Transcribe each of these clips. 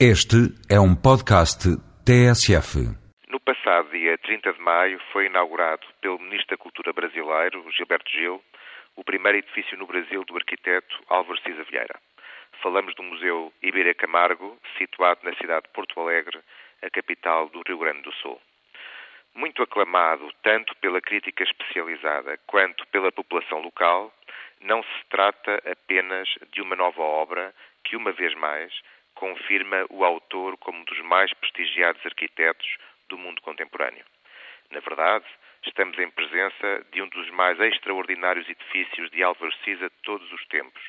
Este é um podcast TSF. No passado dia 30 de maio foi inaugurado pelo Ministro da Cultura brasileiro, Gilberto Gil, o primeiro edifício no Brasil do arquiteto Álvaro Cisa Vieira. Falamos do Museu Iberê Camargo, situado na cidade de Porto Alegre, a capital do Rio Grande do Sul. Muito aclamado tanto pela crítica especializada quanto pela população local, não se trata apenas de uma nova obra que, uma vez mais, confirma o autor como um dos mais prestigiados arquitetos do mundo contemporâneo. Na verdade, estamos em presença de um dos mais extraordinários edifícios de Álvaro Siza de todos os tempos,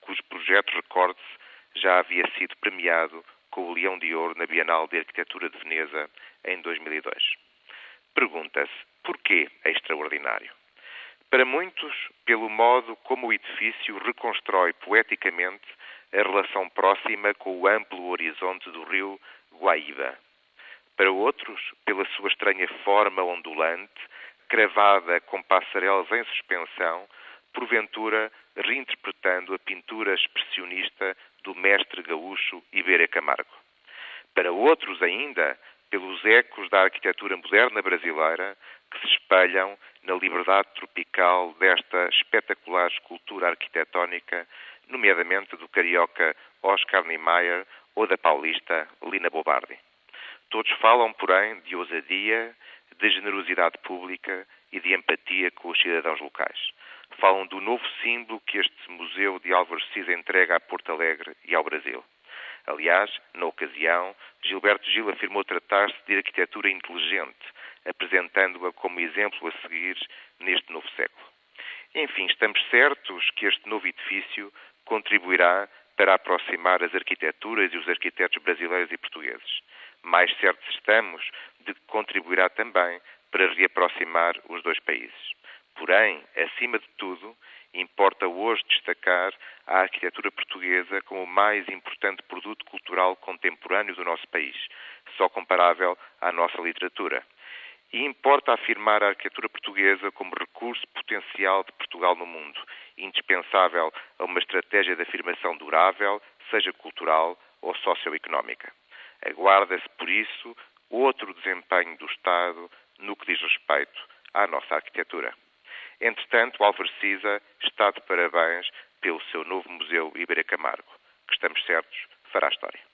cujo projeto, recorde-se, já havia sido premiado com o Leão de Ouro na Bienal de Arquitetura de Veneza em 2002. Pergunta-se, porquê é extraordinário? Para muitos, pelo modo como o edifício reconstrói poeticamente a relação próxima com o amplo horizonte do rio Guaíba. Para outros, pela sua estranha forma ondulante, cravada com passarelas em suspensão, porventura reinterpretando a pintura expressionista do mestre gaúcho Iberê Camargo. Para outros ainda, pelos ecos da arquitetura moderna brasileira que se espelham na liberdade tropical desta espetacular escultura arquitetónica nomeadamente do carioca Oscar Niemeyer ou da paulista Lina Bobardi. Todos falam, porém, de ousadia, de generosidade pública e de empatia com os cidadãos locais. Falam do novo símbolo que este Museu de Álvaro Siza entrega a Porto Alegre e ao Brasil. Aliás, na ocasião, Gilberto Gil afirmou tratar-se de arquitetura inteligente, apresentando-a como exemplo a seguir neste novo século. Enfim, estamos certos que este novo edifício contribuirá para aproximar as arquiteturas e os arquitetos brasileiros e portugueses. Mais certos estamos de que contribuirá também para reaproximar os dois países. Porém, acima de tudo, importa hoje destacar a arquitetura portuguesa como o mais importante produto cultural contemporâneo do nosso país, só comparável à nossa literatura. E importa afirmar a arquitetura portuguesa como recurso potencial de Portugal no mundo, indispensável a uma estratégia de afirmação durável, seja cultural ou socioeconómica. Aguarda-se, por isso, outro desempenho do Estado no que diz respeito à nossa arquitetura. Entretanto, Álvaro Siza está de parabéns pelo seu novo Museu Iberê Camargo, que estamos certos fará história.